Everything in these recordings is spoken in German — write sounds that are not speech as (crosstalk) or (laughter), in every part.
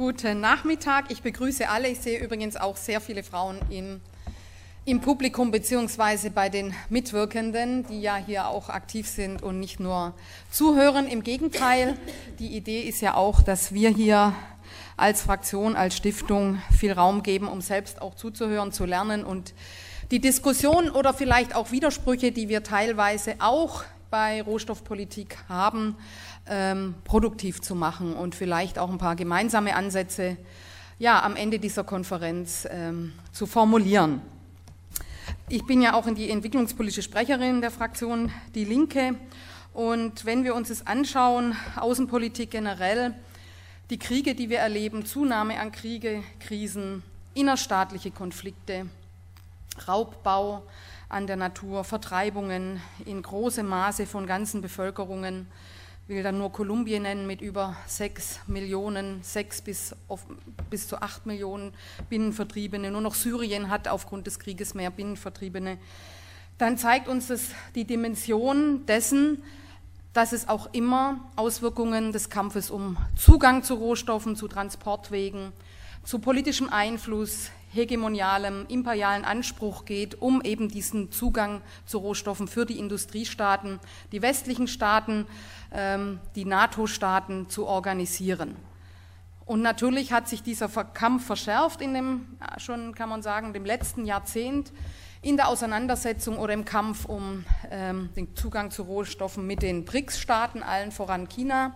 Guten Nachmittag. Ich begrüße alle. Ich sehe übrigens auch sehr viele Frauen im, im Publikum beziehungsweise bei den Mitwirkenden, die ja hier auch aktiv sind und nicht nur zuhören. Im Gegenteil, die Idee ist ja auch, dass wir hier als Fraktion, als Stiftung viel Raum geben, um selbst auch zuzuhören, zu lernen und die Diskussion oder vielleicht auch Widersprüche, die wir teilweise auch bei Rohstoffpolitik haben, ähm, produktiv zu machen und vielleicht auch ein paar gemeinsame Ansätze ja, am Ende dieser Konferenz ähm, zu formulieren. Ich bin ja auch in die entwicklungspolitische Sprecherin der Fraktion Die Linke. Und wenn wir uns es anschauen, Außenpolitik generell, die Kriege, die wir erleben, Zunahme an Kriege, Krisen, innerstaatliche Konflikte, Raubbau an der Natur, Vertreibungen in großem Maße von ganzen Bevölkerungen, will dann nur Kolumbien nennen mit über sechs Millionen, sechs bis, auf, bis zu acht Millionen Binnenvertriebene. Nur noch Syrien hat aufgrund des Krieges mehr Binnenvertriebene. Dann zeigt uns das die Dimension dessen, dass es auch immer Auswirkungen des Kampfes um Zugang zu Rohstoffen, zu Transportwegen, zu politischem Einfluss, hegemonialem, imperialen Anspruch geht, um eben diesen Zugang zu Rohstoffen für die Industriestaaten, die westlichen Staaten, ähm, die NATO-Staaten zu organisieren. Und natürlich hat sich dieser Kampf verschärft in dem, schon kann man sagen, dem letzten Jahrzehnt in der Auseinandersetzung oder im Kampf um ähm, den Zugang zu Rohstoffen mit den BRICS-Staaten, allen voran China.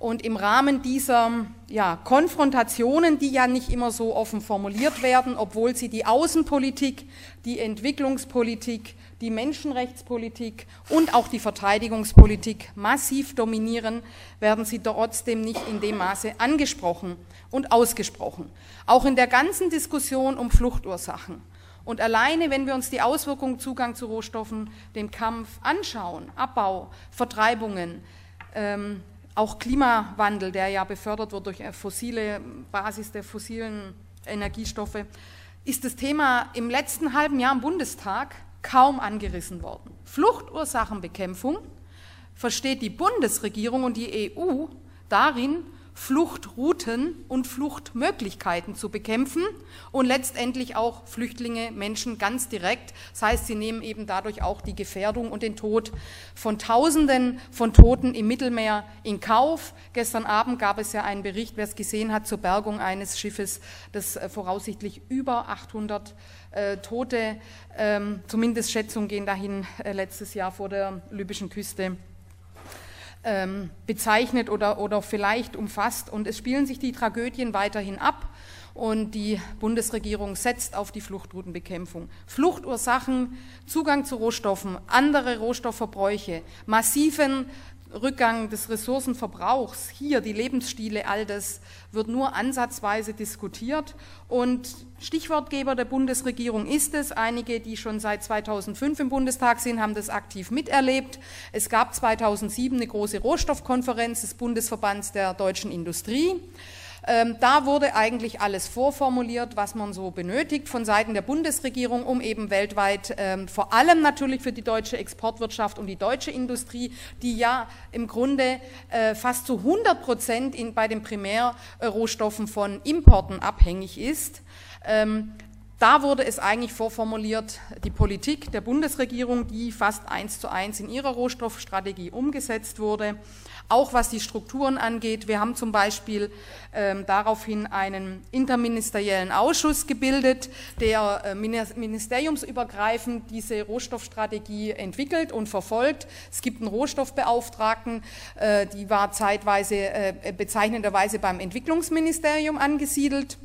Und im Rahmen dieser ja, Konfrontationen, die ja nicht immer so offen formuliert werden, obwohl sie die Außenpolitik, die Entwicklungspolitik, die Menschenrechtspolitik und auch die Verteidigungspolitik massiv dominieren, werden sie trotzdem nicht in dem Maße angesprochen und ausgesprochen. Auch in der ganzen Diskussion um Fluchtursachen. Und alleine, wenn wir uns die Auswirkungen Zugang zu Rohstoffen, den Kampf anschauen, Abbau, Vertreibungen, ähm, auch Klimawandel, der ja befördert wird durch fossile Basis der fossilen Energiestoffe, ist das Thema im letzten halben Jahr im Bundestag kaum angerissen worden. Fluchtursachenbekämpfung versteht die Bundesregierung und die EU darin, Fluchtrouten und Fluchtmöglichkeiten zu bekämpfen und letztendlich auch Flüchtlinge, Menschen ganz direkt. Das heißt, sie nehmen eben dadurch auch die Gefährdung und den Tod von Tausenden von Toten im Mittelmeer in Kauf. Gestern Abend gab es ja einen Bericht, wer es gesehen hat, zur Bergung eines Schiffes, das äh, voraussichtlich über 800 äh, Tote, ähm, zumindest Schätzungen gehen dahin, äh, letztes Jahr vor der libyschen Küste ähm, bezeichnet oder, oder vielleicht umfasst. Und es spielen sich die Tragödien weiterhin ab und die Bundesregierung setzt auf die Fluchtroutenbekämpfung. Fluchtursachen, Zugang zu Rohstoffen, andere Rohstoffverbräuche, massiven Rückgang des Ressourcenverbrauchs, hier die Lebensstile, all das wird nur ansatzweise diskutiert. Und Stichwortgeber der Bundesregierung ist es. Einige, die schon seit 2005 im Bundestag sind, haben das aktiv miterlebt. Es gab 2007 eine große Rohstoffkonferenz des Bundesverbands der deutschen Industrie. Ähm, da wurde eigentlich alles vorformuliert, was man so benötigt von Seiten der Bundesregierung, um eben weltweit, ähm, vor allem natürlich für die deutsche Exportwirtschaft und die deutsche Industrie, die ja im Grunde äh, fast zu 100 Prozent bei den Primärrohstoffen von Importen abhängig ist, ähm, da wurde es eigentlich vorformuliert, die Politik der Bundesregierung, die fast eins zu eins in ihrer Rohstoffstrategie umgesetzt wurde auch was die Strukturen angeht. Wir haben zum Beispiel ähm, daraufhin einen interministeriellen Ausschuss gebildet, der äh, ministeriumsübergreifend diese Rohstoffstrategie entwickelt und verfolgt. Es gibt einen Rohstoffbeauftragten, äh, die war zeitweise äh, bezeichnenderweise beim Entwicklungsministerium angesiedelt,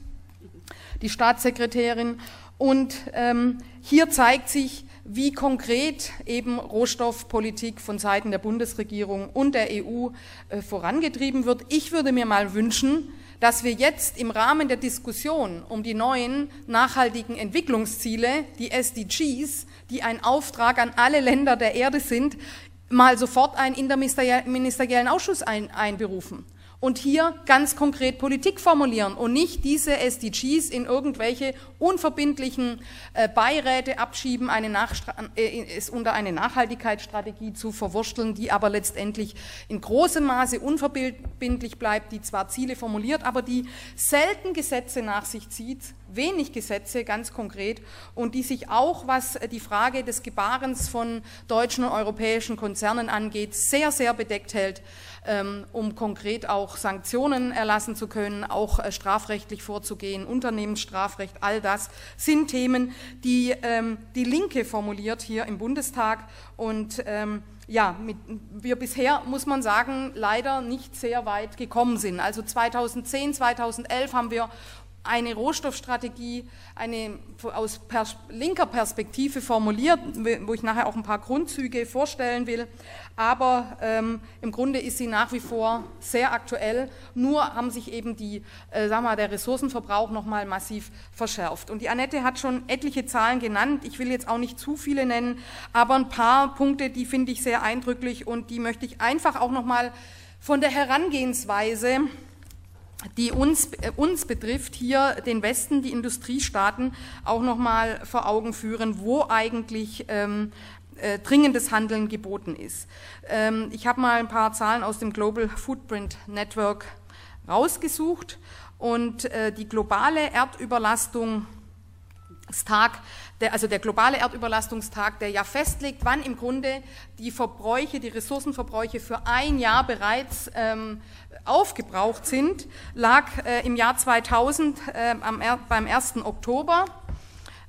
die Staatssekretärin. Und ähm, hier zeigt sich, wie konkret eben Rohstoffpolitik von Seiten der Bundesregierung und der EU äh, vorangetrieben wird. Ich würde mir mal wünschen, dass wir jetzt im Rahmen der Diskussion um die neuen nachhaltigen Entwicklungsziele, die SDGs, die ein Auftrag an alle Länder der Erde sind, mal sofort einen interministeriellen Ausschuss ein, einberufen und hier ganz konkret Politik formulieren und nicht diese SDGs in irgendwelche unverbindlichen äh, Beiräte abschieben, eine äh, es unter eine Nachhaltigkeitsstrategie zu verwursteln, die aber letztendlich in großem Maße unverbindlich bleibt, die zwar Ziele formuliert, aber die selten Gesetze nach sich zieht, wenig Gesetze ganz konkret und die sich auch, was die Frage des Gebarens von deutschen und europäischen Konzernen angeht, sehr, sehr bedeckt hält. Ähm, um konkret auch Sanktionen erlassen zu können, auch äh, strafrechtlich vorzugehen, Unternehmensstrafrecht, all das sind Themen, die ähm, die Linke formuliert hier im Bundestag und ähm, ja, mit, wir bisher, muss man sagen, leider nicht sehr weit gekommen sind. Also 2010, 2011 haben wir eine Rohstoffstrategie eine, aus pers linker Perspektive formuliert, wo ich nachher auch ein paar Grundzüge vorstellen will. Aber ähm, im Grunde ist sie nach wie vor sehr aktuell. Nur haben sich eben die, äh, sagen wir, der Ressourcenverbrauch noch mal massiv verschärft. Und die Annette hat schon etliche Zahlen genannt. Ich will jetzt auch nicht zu viele nennen, aber ein paar Punkte, die finde ich sehr eindrücklich und die möchte ich einfach auch noch mal von der Herangehensweise die uns, äh, uns betrifft, hier den Westen, die Industriestaaten, auch nochmal vor Augen führen, wo eigentlich ähm, äh, dringendes Handeln geboten ist. Ähm, ich habe mal ein paar Zahlen aus dem Global Footprint Network rausgesucht und äh, die globale Erdüberlastung Tag, der, also der globale Erdüberlastungstag, der ja festlegt, wann im Grunde die Verbräuche, die Ressourcenverbräuche für ein Jahr bereits ähm, aufgebraucht sind, lag äh, im Jahr 2000 äh, am, beim 1. Oktober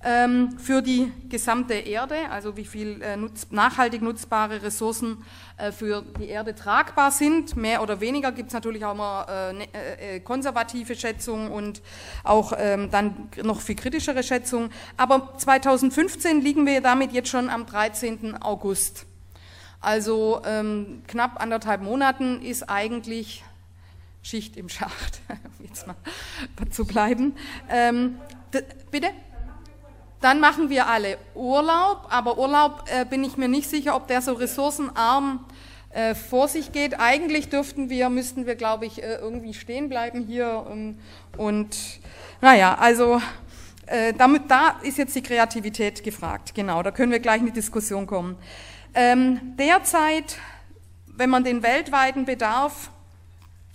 ähm, für die gesamte Erde, also wie viel äh, nutz, nachhaltig nutzbare Ressourcen äh, für die Erde tragbar sind. Mehr oder weniger gibt es natürlich auch immer äh, ne, äh, konservative Schätzungen und auch ähm, dann noch viel kritischere Schätzungen. Aber 2015 liegen wir damit jetzt schon am 13. August. Also ähm, knapp anderthalb Monaten ist eigentlich Schicht im Schacht, (laughs) jetzt mal zu bleiben. Ähm, bitte? Dann machen wir alle Urlaub, aber Urlaub äh, bin ich mir nicht sicher, ob der so ressourcenarm äh, vor sich geht. Eigentlich dürften wir, müssten wir, glaube ich, äh, irgendwie stehen bleiben hier und, und naja, also äh, damit, da ist jetzt die Kreativität gefragt. Genau, da können wir gleich in die Diskussion kommen. Ähm, derzeit, wenn man den weltweiten Bedarf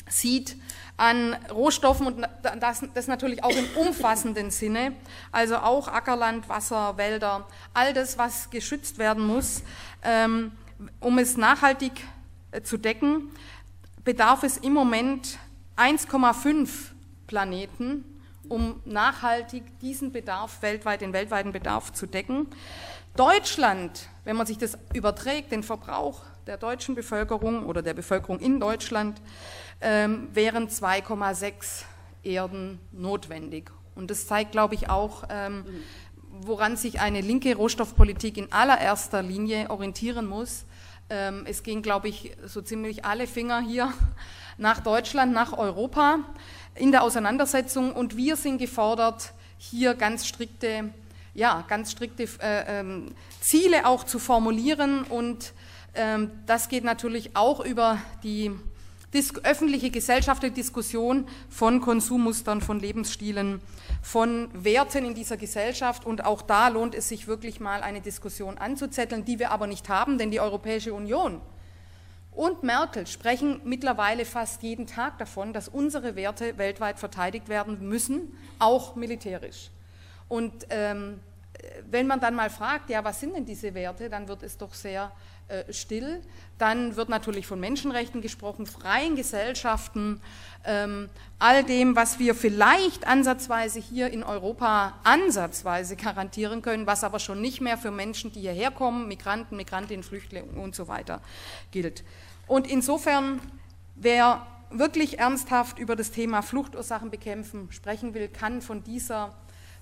sieht an Rohstoffen und das, das natürlich auch im umfassenden Sinne, also auch Ackerland, Wasser, Wälder, all das, was geschützt werden muss, ähm, um es nachhaltig äh, zu decken, bedarf es im Moment 1,5 Planeten, um nachhaltig diesen Bedarf weltweit, den weltweiten Bedarf zu decken. Deutschland, wenn man sich das überträgt, den Verbrauch der deutschen Bevölkerung oder der Bevölkerung in Deutschland, ähm, wären 2,6 Erden notwendig. Und das zeigt, glaube ich, auch, ähm, woran sich eine linke Rohstoffpolitik in allererster Linie orientieren muss. Ähm, es gehen, glaube ich, so ziemlich alle Finger hier (laughs) nach Deutschland, nach Europa in der Auseinandersetzung und wir sind gefordert, hier ganz strikte, ja, ganz strikte äh, ähm, Ziele auch zu formulieren und das geht natürlich auch über die öffentliche gesellschaftliche Diskussion von Konsummustern, von Lebensstilen, von Werten in dieser Gesellschaft. Und auch da lohnt es sich wirklich mal eine Diskussion anzuzetteln, die wir aber nicht haben, denn die Europäische Union und Merkel sprechen mittlerweile fast jeden Tag davon, dass unsere Werte weltweit verteidigt werden müssen, auch militärisch. Und ähm, wenn man dann mal fragt, ja, was sind denn diese Werte, dann wird es doch sehr äh, still. Dann wird natürlich von Menschenrechten gesprochen, freien Gesellschaften, ähm, all dem, was wir vielleicht ansatzweise hier in Europa ansatzweise garantieren können, was aber schon nicht mehr für Menschen, die hierher kommen, Migranten, Migrantinnen, Flüchtlinge und so weiter gilt. Und insofern, wer wirklich ernsthaft über das Thema Fluchtursachen bekämpfen sprechen will, kann von dieser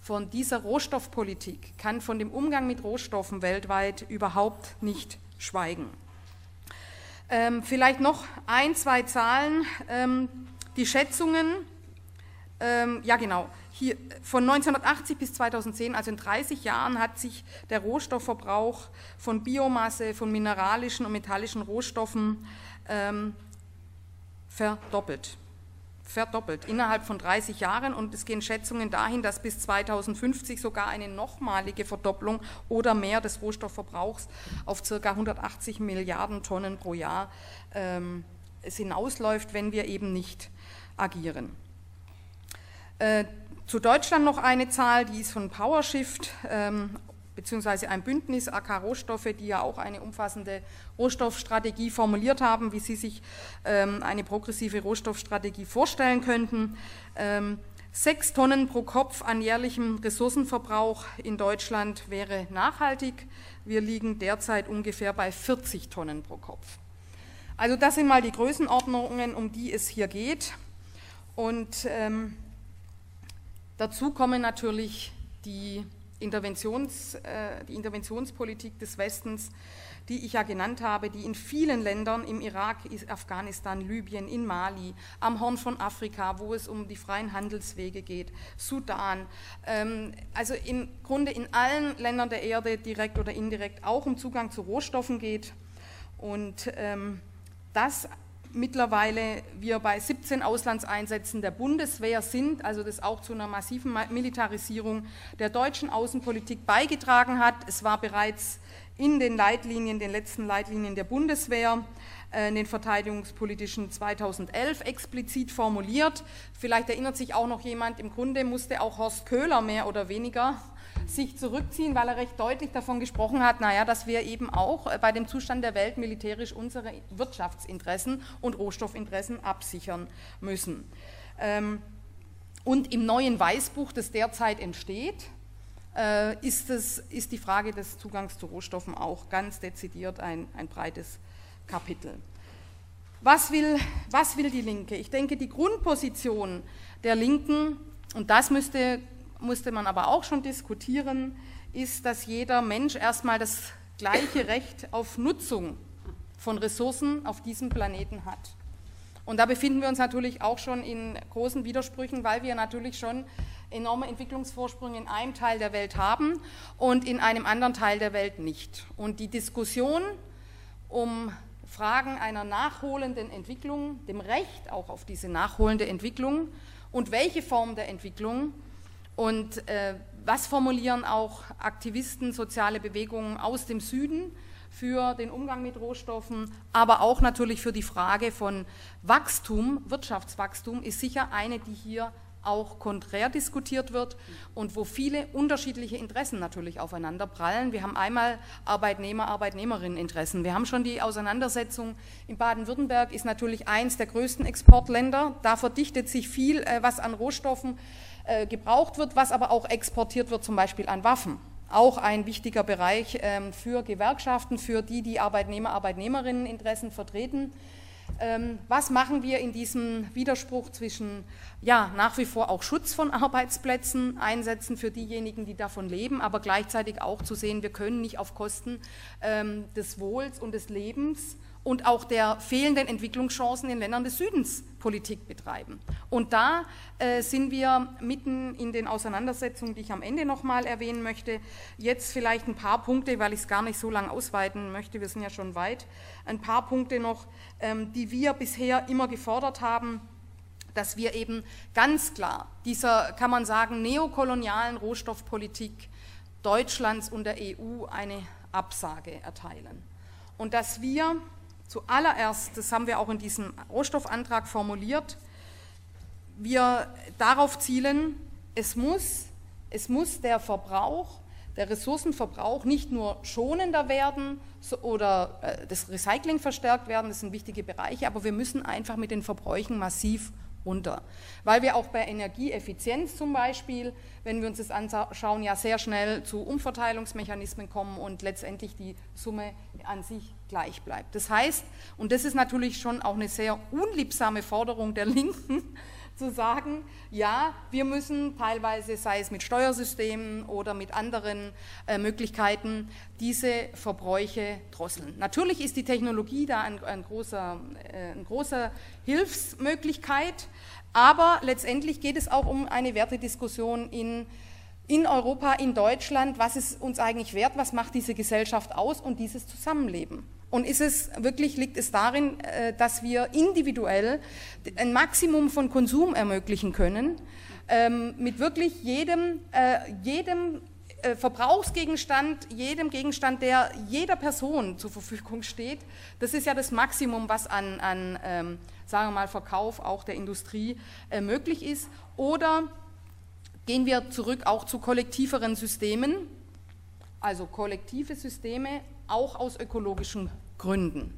von dieser Rohstoffpolitik, kann von dem Umgang mit Rohstoffen weltweit überhaupt nicht schweigen. Ähm, vielleicht noch ein, zwei Zahlen. Ähm, die Schätzungen, ähm, ja genau, hier, von 1980 bis 2010, also in 30 Jahren, hat sich der Rohstoffverbrauch von Biomasse, von mineralischen und metallischen Rohstoffen ähm, verdoppelt verdoppelt innerhalb von 30 Jahren und es gehen Schätzungen dahin, dass bis 2050 sogar eine nochmalige Verdopplung oder mehr des Rohstoffverbrauchs auf ca. 180 Milliarden Tonnen pro Jahr ähm, es hinausläuft, wenn wir eben nicht agieren. Äh, zu Deutschland noch eine Zahl, die ist von PowerShift ähm, beziehungsweise ein Bündnis AK Rohstoffe, die ja auch eine umfassende Rohstoffstrategie formuliert haben, wie Sie sich ähm, eine progressive Rohstoffstrategie vorstellen könnten. Ähm, sechs Tonnen pro Kopf an jährlichem Ressourcenverbrauch in Deutschland wäre nachhaltig. Wir liegen derzeit ungefähr bei 40 Tonnen pro Kopf. Also das sind mal die Größenordnungen, um die es hier geht. Und ähm, dazu kommen natürlich die Interventions, äh, die Interventionspolitik des Westens, die ich ja genannt habe, die in vielen Ländern, im Irak, Afghanistan, Libyen, in Mali, am Horn von Afrika, wo es um die freien Handelswege geht, Sudan, ähm, also im Grunde in allen Ländern der Erde, direkt oder indirekt, auch um Zugang zu Rohstoffen geht. Und ähm, das mittlerweile wir bei 17 Auslandseinsätzen der Bundeswehr sind, also das auch zu einer massiven Militarisierung der deutschen Außenpolitik beigetragen hat. Es war bereits in den Leitlinien, den letzten Leitlinien der Bundeswehr, äh, in den verteidigungspolitischen 2011 explizit formuliert. Vielleicht erinnert sich auch noch jemand, im Grunde musste auch Horst Köhler mehr oder weniger sich zurückziehen, weil er recht deutlich davon gesprochen hat, naja, dass wir eben auch äh, bei dem Zustand der Welt militärisch unsere Wirtschaftsinteressen und Rohstoffinteressen absichern müssen. Ähm, und im neuen Weißbuch, das derzeit entsteht, äh, ist, es, ist die Frage des Zugangs zu Rohstoffen auch ganz dezidiert ein, ein breites Kapitel. Was will, was will die Linke? Ich denke, die Grundposition der Linken, und das müsste musste man aber auch schon diskutieren, ist, dass jeder Mensch erstmal das gleiche (coughs) Recht auf Nutzung von Ressourcen auf diesem Planeten hat. Und da befinden wir uns natürlich auch schon in großen Widersprüchen, weil wir natürlich schon enorme Entwicklungsvorsprünge in einem Teil der Welt haben und in einem anderen Teil der Welt nicht. Und die Diskussion um Fragen einer nachholenden Entwicklung, dem Recht auch auf diese nachholende Entwicklung und welche Form der Entwicklung und äh, was formulieren auch Aktivisten, soziale Bewegungen aus dem Süden für den Umgang mit Rohstoffen, aber auch natürlich für die Frage von Wachstum, Wirtschaftswachstum ist sicher eine, die hier auch konträr diskutiert wird und wo viele unterschiedliche Interessen natürlich aufeinander prallen. Wir haben einmal Arbeitnehmer, Arbeitnehmerinneninteressen. Wir haben schon die Auseinandersetzung in Baden-Württemberg, ist natürlich eins der größten Exportländer. Da verdichtet sich viel, äh, was an Rohstoffen äh, gebraucht wird, was aber auch exportiert wird, zum Beispiel an Waffen. Auch ein wichtiger Bereich ähm, für Gewerkschaften, für die, die Arbeitnehmer, Arbeitnehmerinneninteressen vertreten. Ähm, was machen wir in diesem Widerspruch zwischen, ja, nach wie vor auch Schutz von Arbeitsplätzen einsetzen für diejenigen, die davon leben, aber gleichzeitig auch zu sehen, wir können nicht auf Kosten ähm, des Wohls und des Lebens und auch der fehlenden Entwicklungschancen in Ländern des Südens Politik betreiben. Und da äh, sind wir mitten in den Auseinandersetzungen, die ich am Ende nochmal erwähnen möchte. Jetzt vielleicht ein paar Punkte, weil ich es gar nicht so lange ausweiten möchte, wir sind ja schon weit, ein paar Punkte noch, ähm, die wir bisher immer gefordert haben dass wir eben ganz klar dieser, kann man sagen, neokolonialen Rohstoffpolitik Deutschlands und der EU eine Absage erteilen. Und dass wir Zuallererst, das haben wir auch in diesem Rohstoffantrag formuliert, wir darauf zielen, es muss, es muss der Verbrauch, der Ressourcenverbrauch nicht nur schonender werden oder äh, das Recycling verstärkt werden, das sind wichtige Bereiche, aber wir müssen einfach mit den Verbräuchen massiv runter. Weil wir auch bei Energieeffizienz zum Beispiel, wenn wir uns das anschauen, ja sehr schnell zu Umverteilungsmechanismen kommen und letztendlich die Summe an sich gleich bleibt. Das heißt, und das ist natürlich schon auch eine sehr unliebsame Forderung der (laughs) Linken, zu sagen, ja, wir müssen teilweise, sei es mit Steuersystemen oder mit anderen äh, Möglichkeiten, diese Verbräuche drosseln. Natürlich ist die Technologie da ein, ein großer, äh, eine große Hilfsmöglichkeit, aber letztendlich geht es auch um eine Wertediskussion in in Europa, in Deutschland, was ist uns eigentlich wert, was macht diese Gesellschaft aus und dieses Zusammenleben. Und ist es wirklich, liegt es darin, äh, dass wir individuell ein Maximum von Konsum ermöglichen können, ähm, mit wirklich jedem, äh, jedem äh, Verbrauchsgegenstand, jedem Gegenstand, der jeder Person zur Verfügung steht. Das ist ja das Maximum, was an, an ähm, sagen wir mal, Verkauf auch der Industrie möglich ist. Oder gehen wir zurück auch zu kollektiveren Systemen, also kollektive Systeme, auch aus ökologischen Gründen.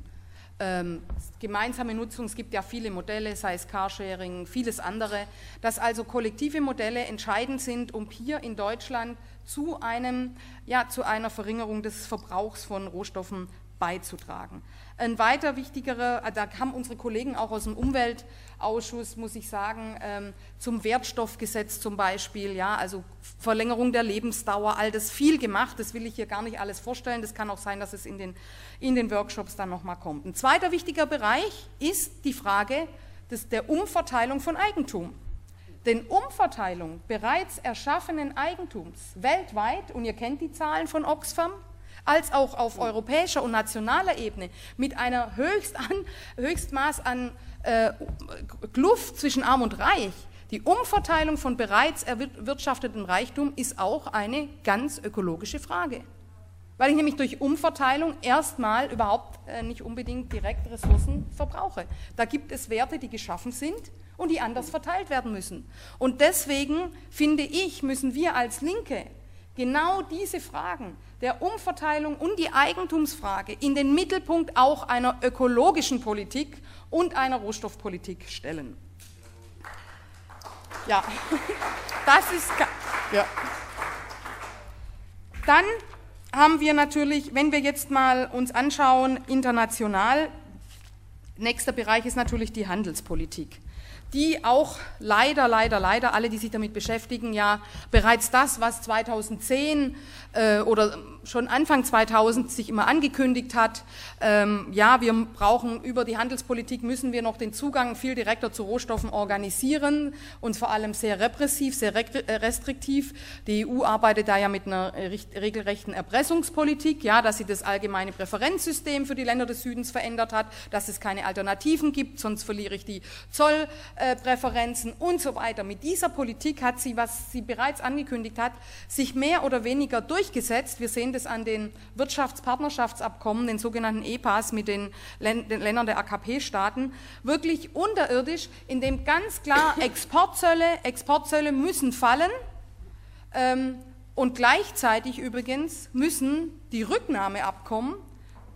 Ähm, gemeinsame Nutzung, es gibt ja viele Modelle, sei es Carsharing, vieles andere, dass also kollektive Modelle entscheidend sind, um hier in Deutschland zu, einem, ja, zu einer Verringerung des Verbrauchs von Rohstoffen beizutragen. Ein weiter wichtigerer, äh, da haben unsere Kollegen auch aus dem Umweltausschuss, muss ich sagen, ähm, zum Wertstoffgesetz zum Beispiel, ja, also Verlängerung der Lebensdauer, all das viel gemacht, das will ich hier gar nicht alles vorstellen, das kann auch sein, dass es in den, in den Workshops dann nochmal kommt. Ein zweiter wichtiger Bereich ist die Frage des, der Umverteilung von Eigentum. Denn Umverteilung bereits erschaffenen Eigentums weltweit, und ihr kennt die Zahlen von Oxfam, als auch auf europäischer und nationaler Ebene mit einer Höchst an, Höchstmaß an äh, Kluft zwischen Arm und Reich. Die Umverteilung von bereits erwirtschaftetem Reichtum ist auch eine ganz ökologische Frage. Weil ich nämlich durch Umverteilung erstmal überhaupt äh, nicht unbedingt direkt Ressourcen verbrauche. Da gibt es Werte, die geschaffen sind und die anders verteilt werden müssen. Und deswegen finde ich, müssen wir als Linke genau diese Fragen der Umverteilung und die Eigentumsfrage in den Mittelpunkt auch einer ökologischen Politik und einer Rohstoffpolitik stellen. Ja, (laughs) das ist. Ja. Dann haben wir natürlich, wenn wir jetzt mal uns anschauen, international, nächster Bereich ist natürlich die Handelspolitik die auch leider, leider, leider, alle, die sich damit beschäftigen, ja bereits das, was 2010 äh, oder schon Anfang 2000 sich immer angekündigt hat, ähm, ja, wir brauchen über die Handelspolitik, müssen wir noch den Zugang viel direkter zu Rohstoffen organisieren und vor allem sehr repressiv, sehr äh, restriktiv. Die EU arbeitet da ja mit einer regelrechten Erpressungspolitik, ja, dass sie das allgemeine Präferenzsystem für die Länder des Südens verändert hat, dass es keine Alternativen gibt, sonst verliere ich die Zollpräferenzen und so weiter. Mit dieser Politik hat sie, was sie bereits angekündigt hat, sich mehr oder weniger durchgesetzt. Wir sehen das an den Wirtschaftspartnerschaftsabkommen, den sogenannten EPAs mit den, Ländern der AKP-Staaten, wirklich unterirdisch, in dem ganz klar (coughs) Exportzölle, Exportzölle müssen fallen ähm, und gleichzeitig übrigens müssen die Rücknahmeabkommen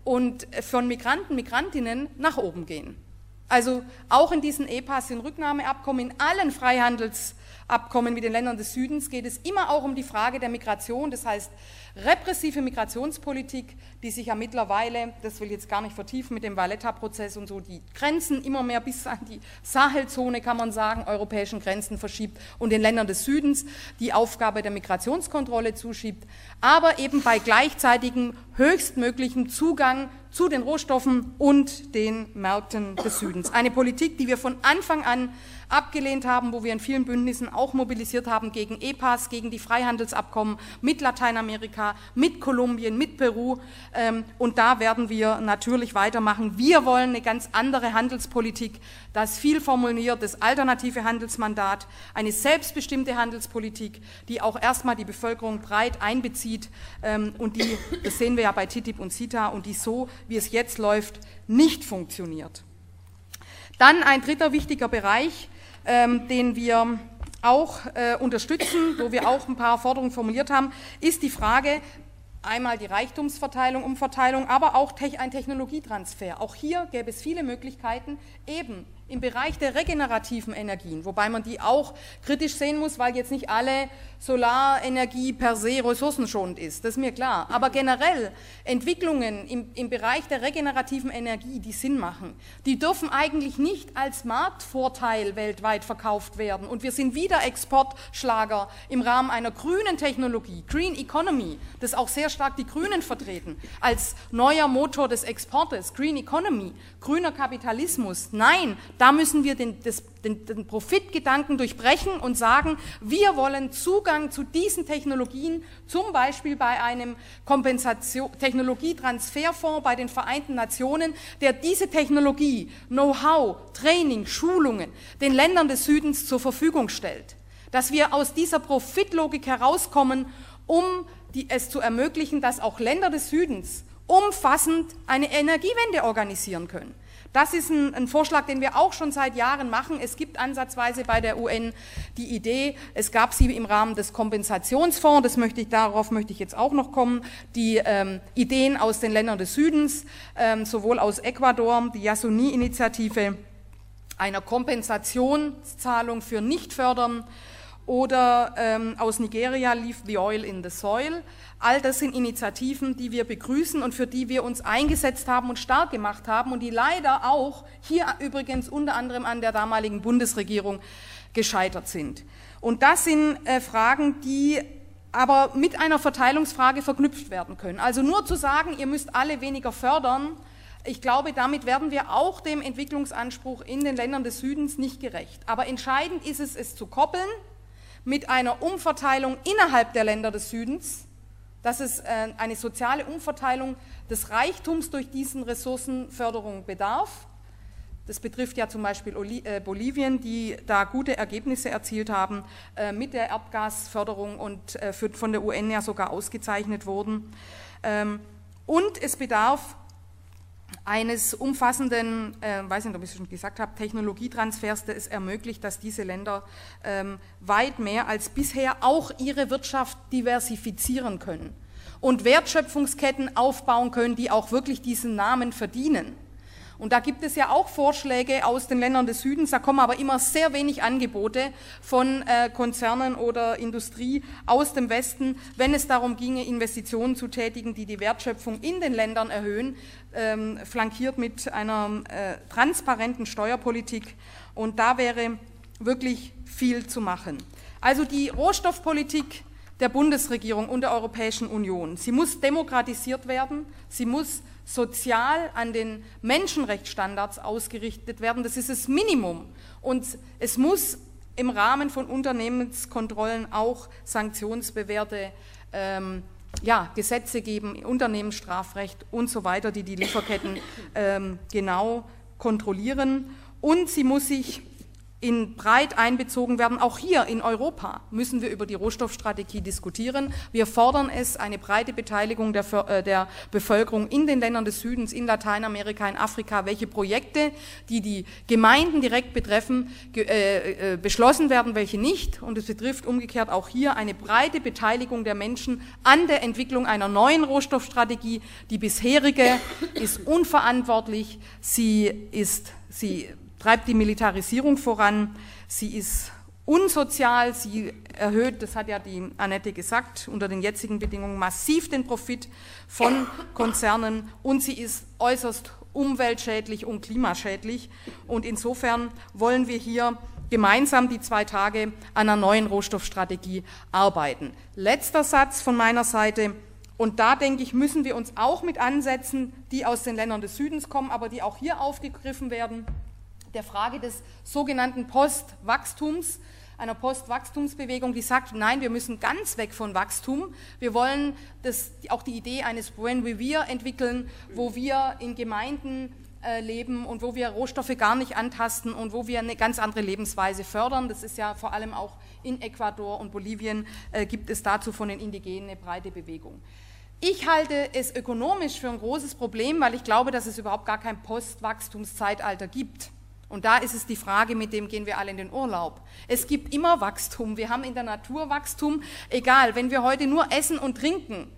und von Migranten, Migrantinnen nach oben gehen. Also auch in diesen EPAs sind Rücknahmeabkommen in allen Freihandels Abkommen mit den Ländern des Südens geht es immer auch um die Frage der Migration, das heißt repressive Migrationspolitik, die sich ja mittlerweile, das will ich jetzt gar nicht vertiefen mit dem Valletta-Prozess und so, die Grenzen immer mehr bis an die Sahelzone, kann man sagen, europäischen Grenzen verschiebt und den Ländern des Südens die Aufgabe der Migrationskontrolle zuschiebt, aber eben bei gleichzeitigem höchstmöglichem Zugang zu den Rohstoffen und den Märkten des Südens. Eine Politik, die wir von Anfang an abgelehnt haben, wo wir in vielen Bündnissen auch mobilisiert haben gegen EPAS, gegen die Freihandelsabkommen mit Lateinamerika, mit Kolumbien, mit Peru. Ähm, und da werden wir natürlich weitermachen. Wir wollen eine ganz andere Handelspolitik, das viel formuliert, das alternative Handelsmandat, eine selbstbestimmte Handelspolitik, die auch erstmal die Bevölkerung breit einbezieht ähm, und die, das sehen wir ja bei TTIP und CITA, und die so, wie es jetzt läuft, nicht funktioniert. Dann ein dritter wichtiger Bereich, ähm, den wir auch äh, unterstützen, wo wir auch ein paar Forderungen formuliert haben, ist die Frage, einmal die Reichtumsverteilung, Umverteilung, aber auch ein Technologietransfer. Auch hier gäbe es viele Möglichkeiten, eben im Bereich der regenerativen Energien, wobei man die auch kritisch sehen muss, weil jetzt nicht alle Solarenergie per se ressourcenschonend ist, das ist mir klar. Aber generell Entwicklungen im, im Bereich der regenerativen Energie, die Sinn machen, die dürfen eigentlich nicht als Marktvorteil weltweit verkauft werden. Und wir sind wieder Exportschlager im Rahmen einer grünen Technologie, Green Economy, das auch sehr stark die Grünen vertreten, als neuer Motor des Exportes, Green Economy, grüner Kapitalismus. Nein, da müssen wir den, das, den, den Profitgedanken durchbrechen und sagen, wir wollen Zugang zu diesen Technologien, zum Beispiel bei einem Kompensation, Technologietransferfonds bei den Vereinten Nationen, der diese Technologie, Know-how, Training, Schulungen den Ländern des Südens zur Verfügung stellt. Dass wir aus dieser Profitlogik herauskommen, um die, es zu ermöglichen, dass auch Länder des Südens umfassend eine Energiewende organisieren können. Das ist ein, ein, Vorschlag, den wir auch schon seit Jahren machen. Es gibt ansatzweise bei der UN die Idee, es gab sie im Rahmen des Kompensationsfonds, das möchte ich, darauf möchte ich jetzt auch noch kommen, die ähm, Ideen aus den Ländern des Südens, ähm, sowohl aus Ecuador, die Yasuni-Initiative einer Kompensationszahlung für Nichtfördern oder ähm, aus Nigeria Leave the Oil in the Soil. All das sind Initiativen, die wir begrüßen und für die wir uns eingesetzt haben und stark gemacht haben und die leider auch hier übrigens unter anderem an der damaligen Bundesregierung gescheitert sind. Und das sind äh, Fragen, die aber mit einer Verteilungsfrage verknüpft werden können. Also nur zu sagen, ihr müsst alle weniger fördern, ich glaube, damit werden wir auch dem Entwicklungsanspruch in den Ländern des Südens nicht gerecht. Aber entscheidend ist es, es zu koppeln mit einer Umverteilung innerhalb der Länder des Südens, dass es äh, eine soziale Umverteilung des Reichtums durch diesen Ressourcenförderung bedarf. Das betrifft ja zum Beispiel äh, Bolivien, die da gute Ergebnisse erzielt haben äh, mit der Erdgasförderung und von der UN ja sogar ausgezeichnet wurden. Ähm, und es bedarf eines umfassenden, äh, weiß nicht, ob ich es schon gesagt habe, Technologietransfers, der es ermöglicht, dass diese Länder ähm, weit mehr als bisher auch ihre Wirtschaft diversifizieren können und Wertschöpfungsketten aufbauen können, die auch wirklich diesen Namen verdienen. Und da gibt es ja auch Vorschläge aus den Ländern des Südens, da kommen aber immer sehr wenig Angebote von äh, Konzernen oder Industrie aus dem Westen, wenn es darum ginge, Investitionen zu tätigen, die die Wertschöpfung in den Ländern erhöhen, ähm, flankiert mit einer äh, transparenten Steuerpolitik. Und da wäre wirklich viel zu machen. Also die Rohstoffpolitik der Bundesregierung und der Europäischen Union, sie muss demokratisiert werden, sie muss sozial an den Menschenrechtsstandards ausgerichtet werden. Das ist das Minimum. Und es muss im Rahmen von Unternehmenskontrollen auch sanktionsbewährte ähm, ja, Gesetze geben, Unternehmensstrafrecht und so weiter, die die Lieferketten ähm, genau kontrollieren. Und sie muss sich in breit einbezogen werden. Auch hier in Europa müssen wir über die Rohstoffstrategie diskutieren. Wir fordern es, eine breite Beteiligung der, äh, der, Bevölkerung in den Ländern des Südens, in Lateinamerika, in Afrika, welche Projekte, die die Gemeinden direkt betreffen, äh, äh, beschlossen werden, welche nicht. Und es betrifft umgekehrt auch hier eine breite Beteiligung der Menschen an der Entwicklung einer neuen Rohstoffstrategie. Die bisherige ist unverantwortlich, sie ist, sie treibt die Militarisierung voran, sie ist unsozial, sie erhöht, das hat ja die Annette gesagt, unter den jetzigen Bedingungen massiv den Profit von Konzernen und sie ist äußerst umweltschädlich und klimaschädlich. Und insofern wollen wir hier gemeinsam die zwei Tage an einer neuen Rohstoffstrategie arbeiten. Letzter Satz von meiner Seite. Und da denke ich, müssen wir uns auch mit ansetzen, die aus den Ländern des Südens kommen, aber die auch hier aufgegriffen werden der Frage des sogenannten Postwachstums, einer Postwachstumsbewegung, die sagt, nein, wir müssen ganz weg von Wachstum. Wir wollen das, auch die Idee eines Buen Vivir entwickeln, wo wir in Gemeinden äh, leben und wo wir Rohstoffe gar nicht antasten und wo wir eine ganz andere Lebensweise fördern. Das ist ja vor allem auch in Ecuador und Bolivien äh, gibt es dazu von den Indigenen eine breite Bewegung. Ich halte es ökonomisch für ein großes Problem, weil ich glaube, dass es überhaupt gar kein Postwachstumszeitalter gibt. Und da ist es die Frage, mit dem gehen wir alle in den Urlaub. Es gibt immer Wachstum. Wir haben in der Natur Wachstum. Egal, wenn wir heute nur essen und trinken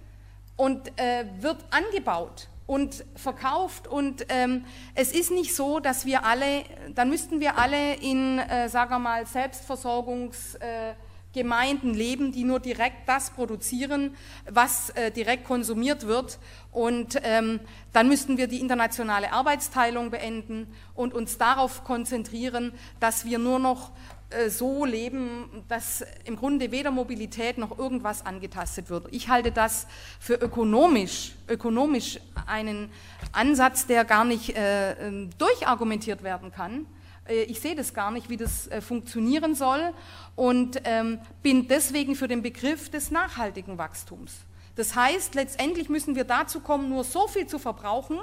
und äh, wird angebaut und verkauft und ähm, es ist nicht so, dass wir alle, dann müssten wir alle in, äh, sagen wir mal, Selbstversorgungs... Äh, Gemeinden leben, die nur direkt das produzieren, was äh, direkt konsumiert wird. Und ähm, dann müssten wir die internationale Arbeitsteilung beenden und uns darauf konzentrieren, dass wir nur noch äh, so leben, dass im Grunde weder Mobilität noch irgendwas angetastet wird. Ich halte das für ökonomisch, ökonomisch einen Ansatz, der gar nicht äh, ähm, durchargumentiert werden kann ich sehe das gar nicht, wie das äh, funktionieren soll und ähm, bin deswegen für den Begriff des nachhaltigen Wachstums. Das heißt, letztendlich müssen wir dazu kommen, nur so viel zu verbrauchen,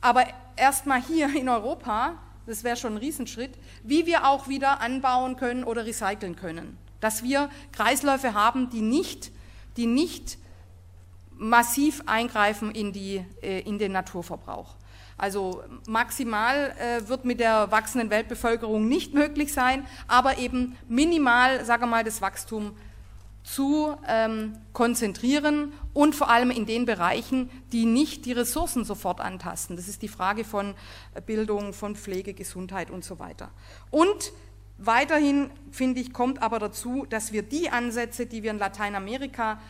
aber erstmal hier in Europa, das wäre schon ein Riesenschritt, wie wir auch wieder anbauen können oder recyceln können. Dass wir Kreisläufe haben, die nicht, die nicht massiv eingreifen in, die, äh, in den Naturverbrauch. Also maximal äh, wird mit der wachsenden Weltbevölkerung nicht möglich sein, aber eben minimal, sage mal, das Wachstum zu ähm, konzentrieren und vor allem in den Bereichen, die nicht die Ressourcen sofort antasten. Das ist die Frage von Bildung, von Pflege, Gesundheit und so weiter. Und weiterhin, finde ich, kommt aber dazu, dass wir die Ansätze, die wir in Lateinamerika ähm,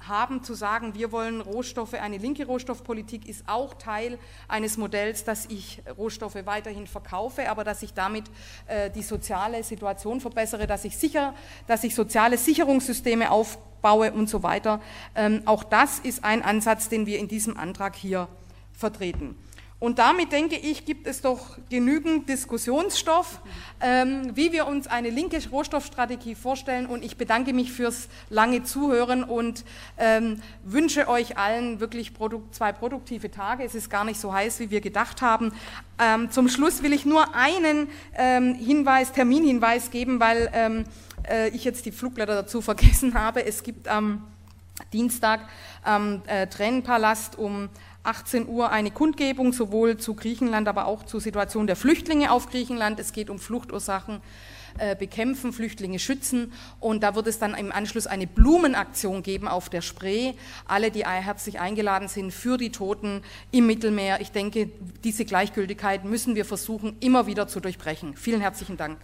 haben, zu sagen, wir wollen Rohstoffe, eine linke Rohstoffpolitik ist auch Teil eines Modells, dass ich Rohstoffe weiterhin verkaufe, aber dass ich damit äh, die soziale Situation verbessere, dass ich sicher, dass ich soziale Sicherungssysteme aufbaue und so weiter. Ähm, auch das ist ein Ansatz, den wir in diesem Antrag hier vertreten. Und damit, denke ich, gibt es doch genügend Diskussionsstoff, ähm, wie wir uns eine linke Rohstoffstrategie vorstellen. Und ich bedanke mich fürs lange Zuhören und ähm, wünsche euch allen wirklich Produkt, zwei produktive Tage. Es ist gar nicht so heiß, wie wir gedacht haben. Ähm, zum Schluss will ich nur einen ähm, Hinweis, Terminhinweis geben, weil ähm, äh, ich jetzt die Flugblätter dazu (laughs) vergessen habe. Es gibt am Dienstag am äh, Tränenpalast um 18 Uhr eine Kundgebung sowohl zu Griechenland, aber auch zur Situation der Flüchtlinge auf Griechenland. Es geht um Fluchtursachen äh, bekämpfen, Flüchtlinge schützen und da wird es dann im Anschluss eine Blumenaktion geben auf der Spree. Alle, die herzlich eingeladen sind für die Toten im Mittelmeer. Ich denke, diese Gleichgültigkeit müssen wir versuchen, immer wieder zu durchbrechen. Vielen herzlichen Dank.